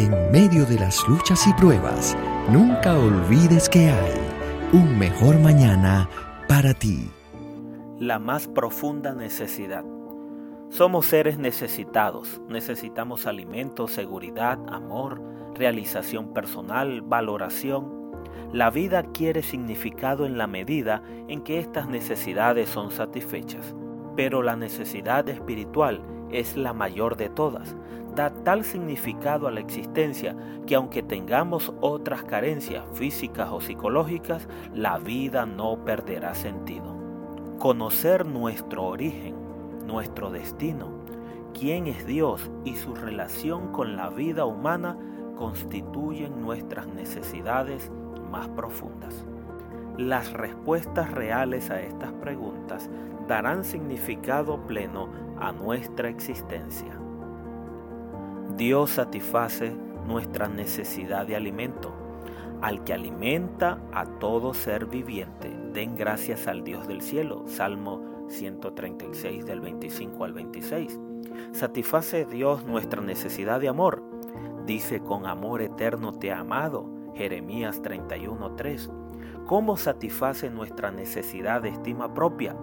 En medio de las luchas y pruebas, nunca olvides que hay un mejor mañana para ti. La más profunda necesidad. Somos seres necesitados. Necesitamos alimento, seguridad, amor, realización personal, valoración. La vida quiere significado en la medida en que estas necesidades son satisfechas. Pero la necesidad espiritual es la mayor de todas. Da tal significado a la existencia que aunque tengamos otras carencias físicas o psicológicas, la vida no perderá sentido. Conocer nuestro origen, nuestro destino, quién es Dios y su relación con la vida humana constituyen nuestras necesidades más profundas. Las respuestas reales a estas preguntas darán significado pleno a nuestra existencia. Dios satisface nuestra necesidad de alimento. Al que alimenta a todo ser viviente, den gracias al Dios del cielo. Salmo 136 del 25 al 26. Satisface Dios nuestra necesidad de amor. Dice, con amor eterno te ha amado. Jeremías 31.3. ¿Cómo satisface nuestra necesidad de estima propia?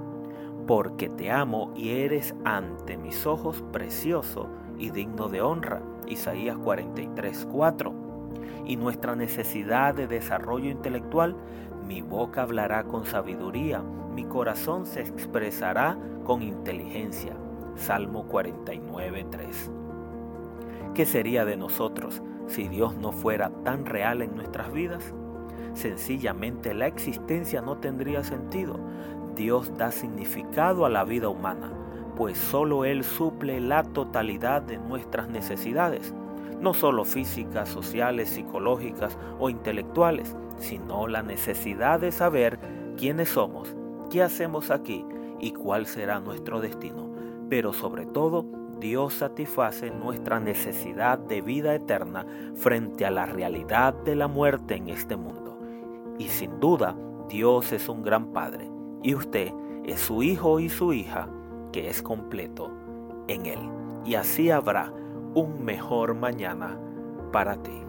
porque te amo y eres ante mis ojos precioso y digno de honra. Isaías 43, 4. Y nuestra necesidad de desarrollo intelectual, mi boca hablará con sabiduría, mi corazón se expresará con inteligencia. Salmo 49, 3. ¿Qué sería de nosotros si Dios no fuera tan real en nuestras vidas? Sencillamente la existencia no tendría sentido. Dios da significado a la vida humana, pues solo Él suple la totalidad de nuestras necesidades, no solo físicas, sociales, psicológicas o intelectuales, sino la necesidad de saber quiénes somos, qué hacemos aquí y cuál será nuestro destino. Pero sobre todo, Dios satisface nuestra necesidad de vida eterna frente a la realidad de la muerte en este mundo. Y sin duda, Dios es un gran Padre y usted es su hijo y su hija que es completo en Él. Y así habrá un mejor mañana para ti.